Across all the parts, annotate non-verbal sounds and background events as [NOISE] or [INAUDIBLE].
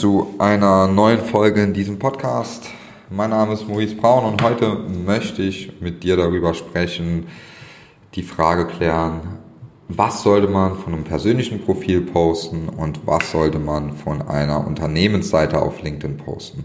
zu einer neuen Folge in diesem Podcast. Mein Name ist Maurice Braun und heute möchte ich mit dir darüber sprechen, die Frage klären, was sollte man von einem persönlichen Profil posten und was sollte man von einer Unternehmensseite auf LinkedIn posten.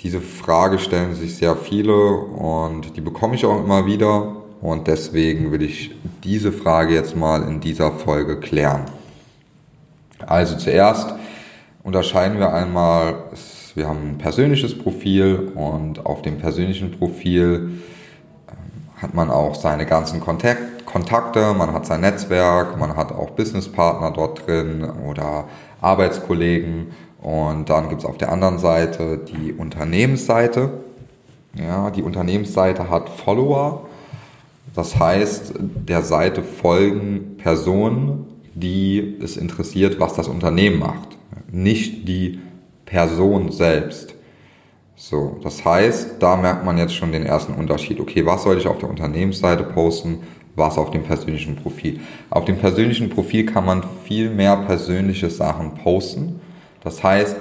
Diese Frage stellen sich sehr viele und die bekomme ich auch immer wieder und deswegen will ich diese Frage jetzt mal in dieser Folge klären. Also zuerst unterscheiden wir einmal, wir haben ein persönliches Profil und auf dem persönlichen Profil ähm, hat man auch seine ganzen Kontakte, man hat sein Netzwerk, man hat auch Businesspartner dort drin oder Arbeitskollegen und dann gibt es auf der anderen Seite die Unternehmensseite. Ja, die Unternehmensseite hat Follower. Das heißt, der Seite folgen Personen, die es interessiert, was das Unternehmen macht nicht die Person selbst. So, das heißt, da merkt man jetzt schon den ersten Unterschied. Okay, was soll ich auf der Unternehmensseite posten, was auf dem persönlichen Profil? Auf dem persönlichen Profil kann man viel mehr persönliche Sachen posten. Das heißt,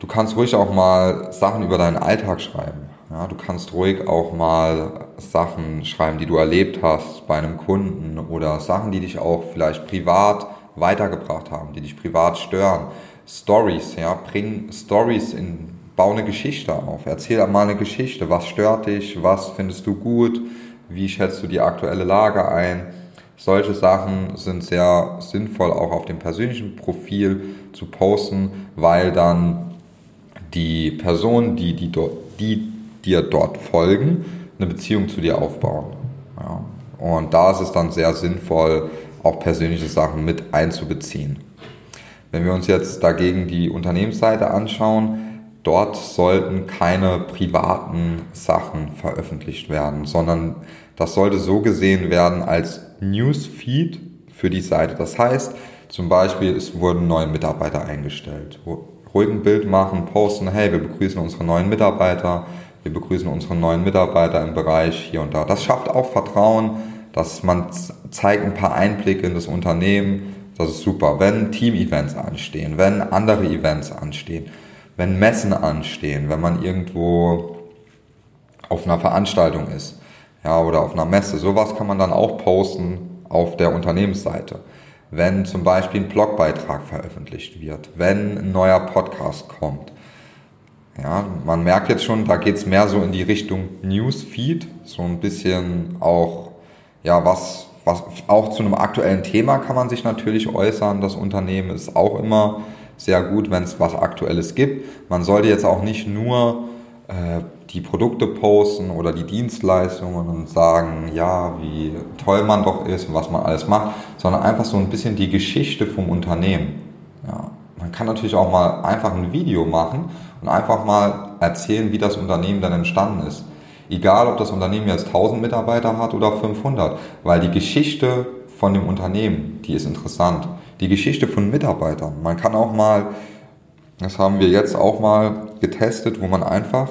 du kannst ruhig auch mal Sachen über deinen Alltag schreiben. Ja, du kannst ruhig auch mal Sachen schreiben, die du erlebt hast bei einem Kunden oder Sachen, die dich auch vielleicht privat weitergebracht haben, die dich privat stören. Stories, ja, bring Stories in, bau eine Geschichte auf, erzähl mal eine Geschichte, was stört dich, was findest du gut, wie schätzt du die aktuelle Lage ein. Solche Sachen sind sehr sinnvoll auch auf dem persönlichen Profil zu posten, weil dann die Personen, die, die, die dir dort folgen, eine Beziehung zu dir aufbauen. Ja. Und da ist es dann sehr sinnvoll, auch persönliche Sachen mit einzubeziehen. Wenn wir uns jetzt dagegen die Unternehmensseite anschauen, dort sollten keine privaten Sachen veröffentlicht werden, sondern das sollte so gesehen werden als Newsfeed für die Seite. Das heißt, zum Beispiel, es wurden neue Mitarbeiter eingestellt. Ruhig ein Bild machen, posten, hey, wir begrüßen unsere neuen Mitarbeiter, wir begrüßen unsere neuen Mitarbeiter im Bereich hier und da. Das schafft auch Vertrauen, dass man zeigt ein paar Einblicke in das Unternehmen. Das ist super. Wenn Team-Events anstehen, wenn andere Events anstehen, wenn Messen anstehen, wenn man irgendwo auf einer Veranstaltung ist, ja, oder auf einer Messe, sowas kann man dann auch posten auf der Unternehmensseite. Wenn zum Beispiel ein Blogbeitrag veröffentlicht wird, wenn ein neuer Podcast kommt. Ja, man merkt jetzt schon, da geht's mehr so in die Richtung Newsfeed, so ein bisschen auch ja, was, was auch zu einem aktuellen Thema kann man sich natürlich äußern. Das Unternehmen ist auch immer sehr gut, wenn es was Aktuelles gibt. Man sollte jetzt auch nicht nur äh, die Produkte posten oder die Dienstleistungen und sagen, ja, wie toll man doch ist und was man alles macht, sondern einfach so ein bisschen die Geschichte vom Unternehmen. Ja, man kann natürlich auch mal einfach ein Video machen und einfach mal erzählen, wie das Unternehmen dann entstanden ist. Egal, ob das Unternehmen jetzt 1000 Mitarbeiter hat oder 500, weil die Geschichte von dem Unternehmen, die ist interessant. Die Geschichte von Mitarbeitern. Man kann auch mal, das haben wir jetzt auch mal getestet, wo man einfach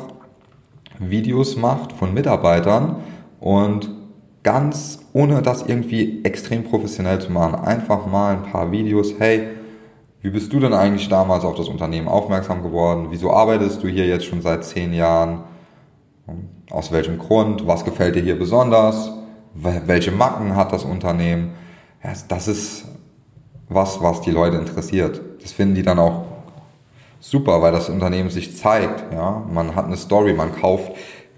Videos macht von Mitarbeitern und ganz ohne das irgendwie extrem professionell zu machen, einfach mal ein paar Videos, hey, wie bist du denn eigentlich damals auf das Unternehmen aufmerksam geworden? Wieso arbeitest du hier jetzt schon seit zehn Jahren? Aus welchem Grund? Was gefällt dir hier besonders? Welche Macken hat das Unternehmen? Ja, das ist was, was die Leute interessiert. Das finden die dann auch super, weil das Unternehmen sich zeigt. Ja, man hat eine Story, man kauft,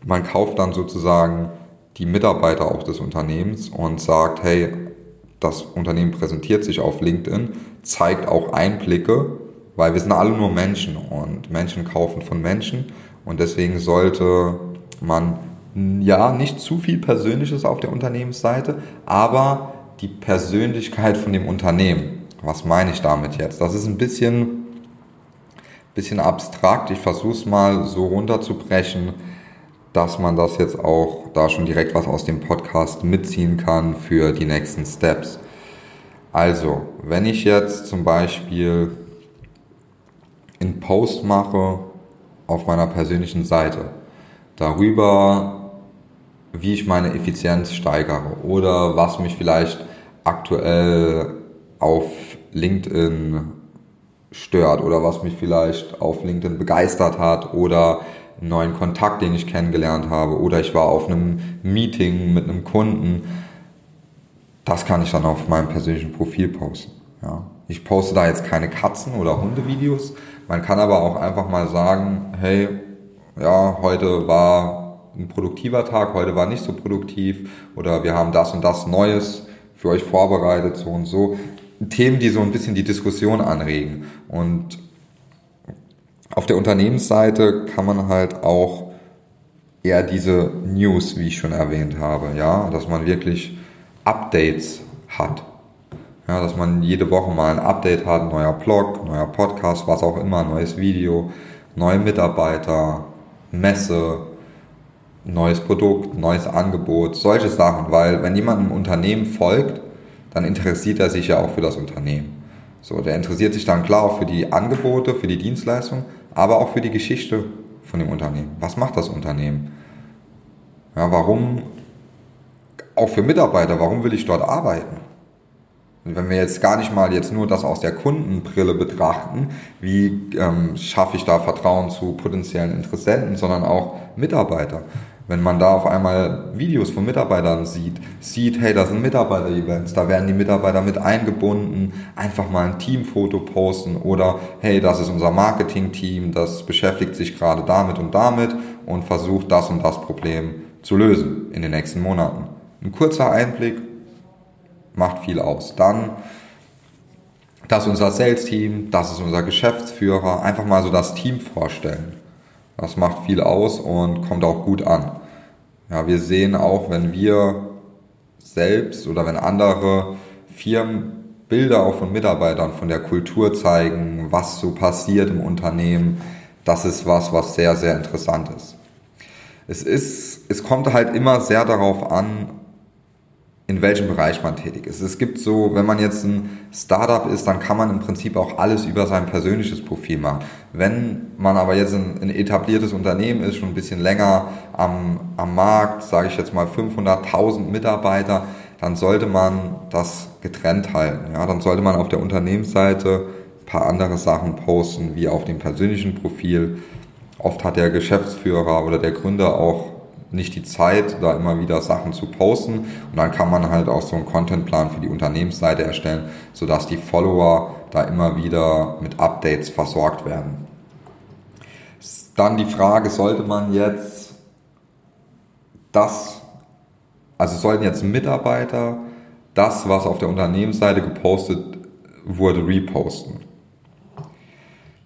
man kauft dann sozusagen die Mitarbeiter auch des Unternehmens und sagt, hey, das Unternehmen präsentiert sich auf LinkedIn, zeigt auch Einblicke, weil wir sind alle nur Menschen und Menschen kaufen von Menschen und deswegen sollte man ja nicht zu viel Persönliches auf der Unternehmensseite, aber die Persönlichkeit von dem Unternehmen. Was meine ich damit jetzt? Das ist ein bisschen, bisschen abstrakt. Ich versuche es mal so runterzubrechen, dass man das jetzt auch da schon direkt was aus dem Podcast mitziehen kann für die nächsten Steps. Also, wenn ich jetzt zum Beispiel einen Post mache auf meiner persönlichen Seite, darüber, wie ich meine Effizienz steigere oder was mich vielleicht aktuell auf LinkedIn stört oder was mich vielleicht auf LinkedIn begeistert hat oder einen neuen Kontakt, den ich kennengelernt habe oder ich war auf einem Meeting mit einem Kunden. Das kann ich dann auf meinem persönlichen Profil posten. Ja. Ich poste da jetzt keine Katzen- oder Hundevideos. Man kann aber auch einfach mal sagen, hey, ja, heute war ein produktiver Tag, heute war nicht so produktiv oder wir haben das und das Neues für euch vorbereitet, so und so. Themen, die so ein bisschen die Diskussion anregen. Und auf der Unternehmensseite kann man halt auch eher diese News, wie ich schon erwähnt habe, ja, dass man wirklich Updates hat. Ja, dass man jede Woche mal ein Update hat, neuer Blog, neuer Podcast, was auch immer, neues Video, neue Mitarbeiter, Messe, neues Produkt, neues Angebot, solche Sachen, weil wenn jemand einem Unternehmen folgt, dann interessiert er sich ja auch für das Unternehmen. So, der interessiert sich dann klar auch für die Angebote, für die Dienstleistung, aber auch für die Geschichte von dem Unternehmen. Was macht das Unternehmen? Ja, warum, auch für Mitarbeiter, warum will ich dort arbeiten? Und wenn wir jetzt gar nicht mal jetzt nur das aus der Kundenbrille betrachten, wie ähm, schaffe ich da Vertrauen zu potenziellen Interessenten, sondern auch Mitarbeiter. Wenn man da auf einmal Videos von Mitarbeitern sieht, sieht, hey, da sind Mitarbeiter-Events, da werden die Mitarbeiter mit eingebunden, einfach mal ein Teamfoto posten oder hey, das ist unser Marketing-Team, das beschäftigt sich gerade damit und damit und versucht das und das Problem zu lösen in den nächsten Monaten. Ein kurzer Einblick macht viel aus. Dann, das ist unser Sales-Team, das ist unser Geschäftsführer, einfach mal so das Team vorstellen. Das macht viel aus und kommt auch gut an. Ja, wir sehen auch, wenn wir selbst oder wenn andere Firmen Bilder auch von Mitarbeitern, von der Kultur zeigen, was so passiert im Unternehmen, das ist was, was sehr, sehr interessant ist. Es ist, es kommt halt immer sehr darauf an, in welchem Bereich man tätig ist. Es gibt so, wenn man jetzt ein Startup ist, dann kann man im Prinzip auch alles über sein persönliches Profil machen. Wenn man aber jetzt ein, ein etabliertes Unternehmen ist, schon ein bisschen länger am, am Markt, sage ich jetzt mal 500.000 Mitarbeiter, dann sollte man das getrennt halten. Ja, dann sollte man auf der Unternehmensseite ein paar andere Sachen posten, wie auf dem persönlichen Profil. Oft hat der Geschäftsführer oder der Gründer auch nicht die Zeit, da immer wieder Sachen zu posten. Und dann kann man halt auch so einen Contentplan für die Unternehmensseite erstellen, sodass die Follower da immer wieder mit Updates versorgt werden. Dann die Frage, sollte man jetzt das, also sollten jetzt Mitarbeiter das, was auf der Unternehmensseite gepostet wurde, reposten?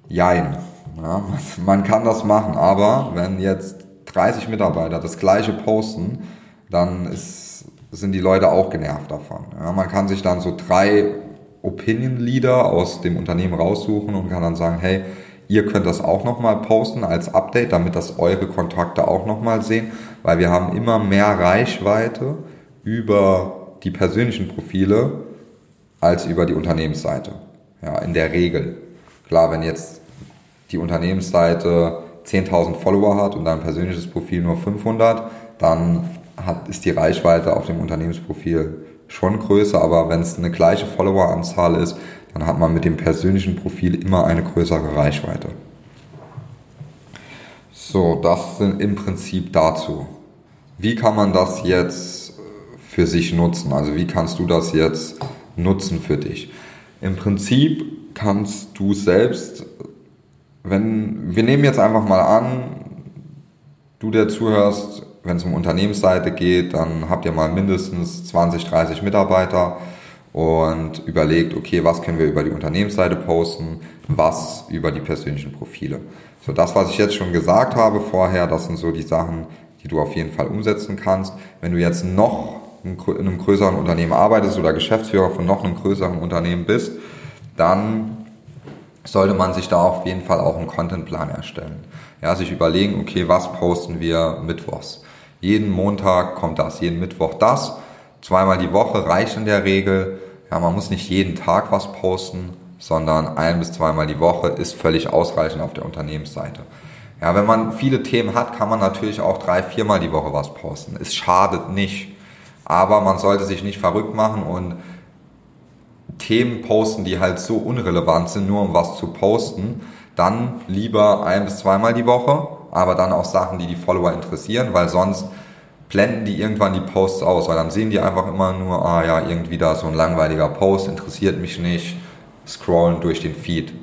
Jein. Ja, [LAUGHS] man kann das machen, aber wenn jetzt 30 Mitarbeiter das gleiche posten, dann ist, sind die Leute auch genervt davon. Ja, man kann sich dann so drei Opinion Leader aus dem Unternehmen raussuchen und kann dann sagen, hey, ihr könnt das auch nochmal posten als Update, damit das eure Kontakte auch nochmal sehen, weil wir haben immer mehr Reichweite über die persönlichen Profile als über die Unternehmensseite. Ja, in der Regel. Klar, wenn jetzt die Unternehmensseite 10.000 Follower hat und dein persönliches Profil nur 500, dann hat, ist die Reichweite auf dem Unternehmensprofil schon größer, aber wenn es eine gleiche Followeranzahl ist, dann hat man mit dem persönlichen Profil immer eine größere Reichweite. So, das sind im Prinzip dazu. Wie kann man das jetzt für sich nutzen? Also wie kannst du das jetzt nutzen für dich? Im Prinzip kannst du selbst wenn, wir nehmen jetzt einfach mal an, du der zuhörst, wenn es um Unternehmensseite geht, dann habt ihr mal mindestens 20, 30 Mitarbeiter und überlegt, okay, was können wir über die Unternehmensseite posten, was über die persönlichen Profile. So das, was ich jetzt schon gesagt habe vorher, das sind so die Sachen, die du auf jeden Fall umsetzen kannst. Wenn du jetzt noch in einem größeren Unternehmen arbeitest oder Geschäftsführer von noch einem größeren Unternehmen bist, dann sollte man sich da auf jeden Fall auch einen Contentplan erstellen. Ja, sich überlegen, okay, was posten wir mittwochs? Jeden Montag kommt das, jeden Mittwoch das. Zweimal die Woche reicht in der Regel. Ja, man muss nicht jeden Tag was posten, sondern ein bis zweimal die Woche ist völlig ausreichend auf der Unternehmensseite. Ja, wenn man viele Themen hat, kann man natürlich auch drei, viermal die Woche was posten. Es schadet nicht. Aber man sollte sich nicht verrückt machen und Themen posten, die halt so unrelevant sind, nur um was zu posten, dann lieber ein bis zweimal die Woche, aber dann auch Sachen, die die Follower interessieren, weil sonst blenden die irgendwann die Posts aus, weil dann sehen die einfach immer nur, ah ja, irgendwie da so ein langweiliger Post, interessiert mich nicht, scrollen durch den Feed.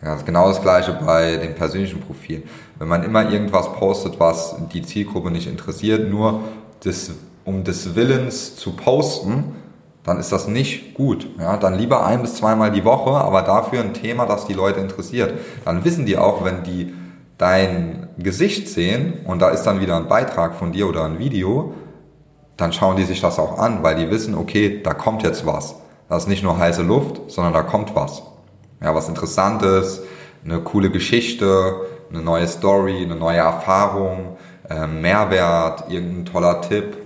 Das ist genau das gleiche bei den persönlichen Profilen. Wenn man immer irgendwas postet, was die Zielgruppe nicht interessiert, nur des, um des Willens zu posten, dann ist das nicht gut. Ja, dann lieber ein bis zweimal die Woche, aber dafür ein Thema, das die Leute interessiert. Dann wissen die auch, wenn die dein Gesicht sehen und da ist dann wieder ein Beitrag von dir oder ein Video, dann schauen die sich das auch an, weil die wissen, okay, da kommt jetzt was. Das ist nicht nur heiße Luft, sondern da kommt was ja, was Interessantes, eine coole Geschichte, eine neue Story, eine neue Erfahrung, äh, Mehrwert, irgendein toller Tipp.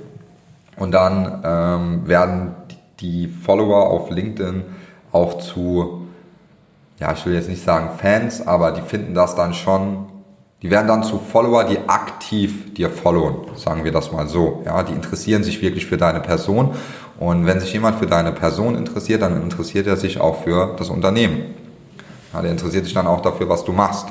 Und dann ähm, werden die Follower auf LinkedIn auch zu, ja, ich will jetzt nicht sagen Fans, aber die finden das dann schon, die werden dann zu Follower, die aktiv dir followen, sagen wir das mal so. Ja, die interessieren sich wirklich für deine Person. Und wenn sich jemand für deine Person interessiert, dann interessiert er sich auch für das Unternehmen. Ja, der interessiert sich dann auch dafür, was du machst.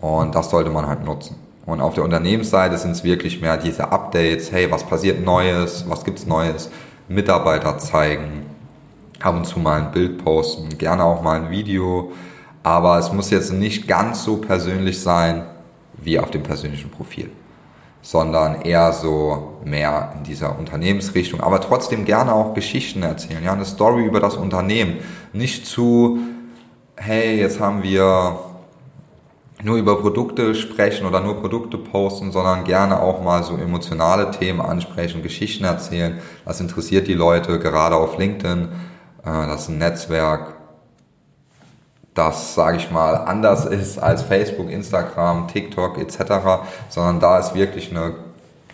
Und das sollte man halt nutzen. Und auf der Unternehmensseite sind es wirklich mehr diese Updates, hey, was passiert Neues, was gibt's Neues, Mitarbeiter zeigen, ab und zu mal ein Bild posten, gerne auch mal ein Video, aber es muss jetzt nicht ganz so persönlich sein wie auf dem persönlichen Profil, sondern eher so mehr in dieser Unternehmensrichtung, aber trotzdem gerne auch Geschichten erzählen, ja, eine Story über das Unternehmen, nicht zu hey, jetzt haben wir nur über Produkte sprechen oder nur Produkte posten, sondern gerne auch mal so emotionale Themen ansprechen, Geschichten erzählen. Das interessiert die Leute, gerade auf LinkedIn. Äh, das ist ein Netzwerk, das, sage ich mal, anders ist als Facebook, Instagram, TikTok etc., sondern da ist wirklich eine,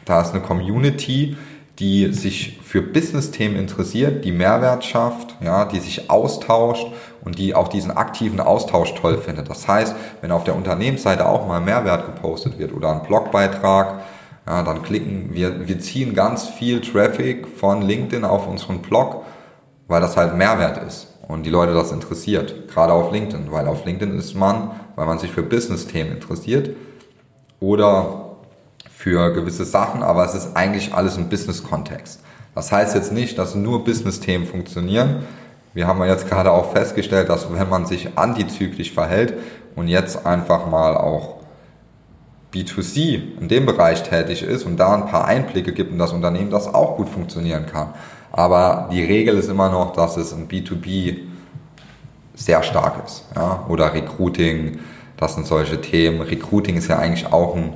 da ist eine Community, die sich für Business-Themen interessiert, die Mehrwert schafft, ja, die sich austauscht und die auch diesen aktiven Austausch toll findet. Das heißt, wenn auf der Unternehmensseite auch mal Mehrwert gepostet wird oder ein Blogbeitrag, ja, dann klicken wir, wir ziehen ganz viel Traffic von LinkedIn auf unseren Blog, weil das halt Mehrwert ist und die Leute das interessiert. Gerade auf LinkedIn, weil auf LinkedIn ist man, weil man sich für Business-Themen interessiert oder für gewisse Sachen, aber es ist eigentlich alles im Business-Kontext. Das heißt jetzt nicht, dass nur Business-Themen funktionieren. Wir haben ja jetzt gerade auch festgestellt, dass wenn man sich antizyklisch verhält und jetzt einfach mal auch B2C in dem Bereich tätig ist und da ein paar Einblicke gibt in das Unternehmen, das auch gut funktionieren kann. Aber die Regel ist immer noch, dass es im B2B sehr stark ist. Ja? Oder Recruiting, das sind solche Themen. Recruiting ist ja eigentlich auch ein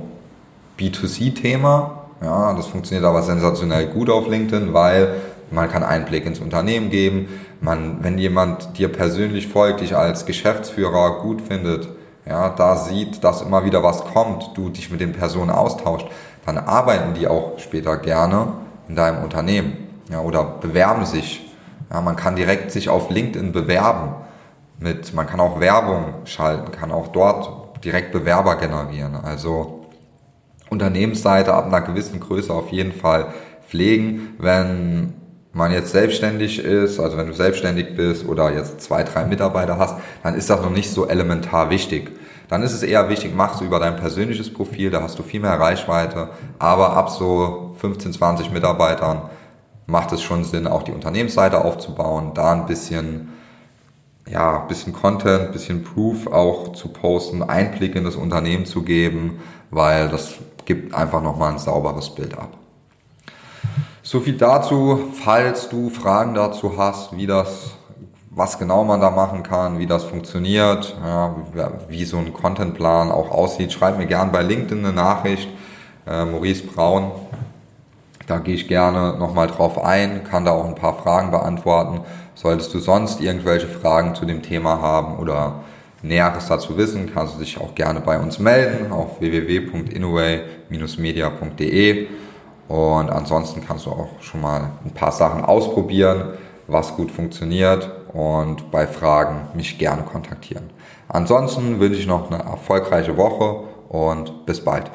B2C-Thema. Ja, das funktioniert aber sensationell gut auf LinkedIn, weil man kann Einblick ins Unternehmen geben. Man, wenn jemand dir persönlich folgt, dich als Geschäftsführer gut findet, ja, da sieht, dass immer wieder was kommt, du dich mit den Personen austauscht, dann arbeiten die auch später gerne in deinem Unternehmen, ja, oder bewerben sich. Ja, man kann direkt sich auf LinkedIn bewerben. Mit, man kann auch Werbung schalten, kann auch dort direkt Bewerber generieren. Also Unternehmensseite ab einer gewissen Größe auf jeden Fall pflegen. Wenn man jetzt selbstständig ist, also wenn du selbstständig bist oder jetzt zwei, drei Mitarbeiter hast, dann ist das noch nicht so elementar wichtig. Dann ist es eher wichtig, machst du über dein persönliches Profil, da hast du viel mehr Reichweite, aber ab so 15, 20 Mitarbeitern macht es schon Sinn, auch die Unternehmensseite aufzubauen, da ein bisschen, ja, bisschen Content, bisschen Proof auch zu posten, Einblick in das Unternehmen zu geben, weil das gibt einfach nochmal ein sauberes Bild ab. So viel dazu, falls du Fragen dazu hast, wie das, was genau man da machen kann, wie das funktioniert, ja, wie so ein Contentplan auch aussieht, schreib mir gern bei LinkedIn eine Nachricht, äh, Maurice Braun. Da gehe ich gerne nochmal drauf ein, kann da auch ein paar Fragen beantworten. Solltest du sonst irgendwelche Fragen zu dem Thema haben oder Näheres dazu wissen, kannst du dich auch gerne bei uns melden auf www.inoway-media.de und ansonsten kannst du auch schon mal ein paar Sachen ausprobieren, was gut funktioniert und bei Fragen mich gerne kontaktieren. Ansonsten wünsche ich noch eine erfolgreiche Woche und bis bald.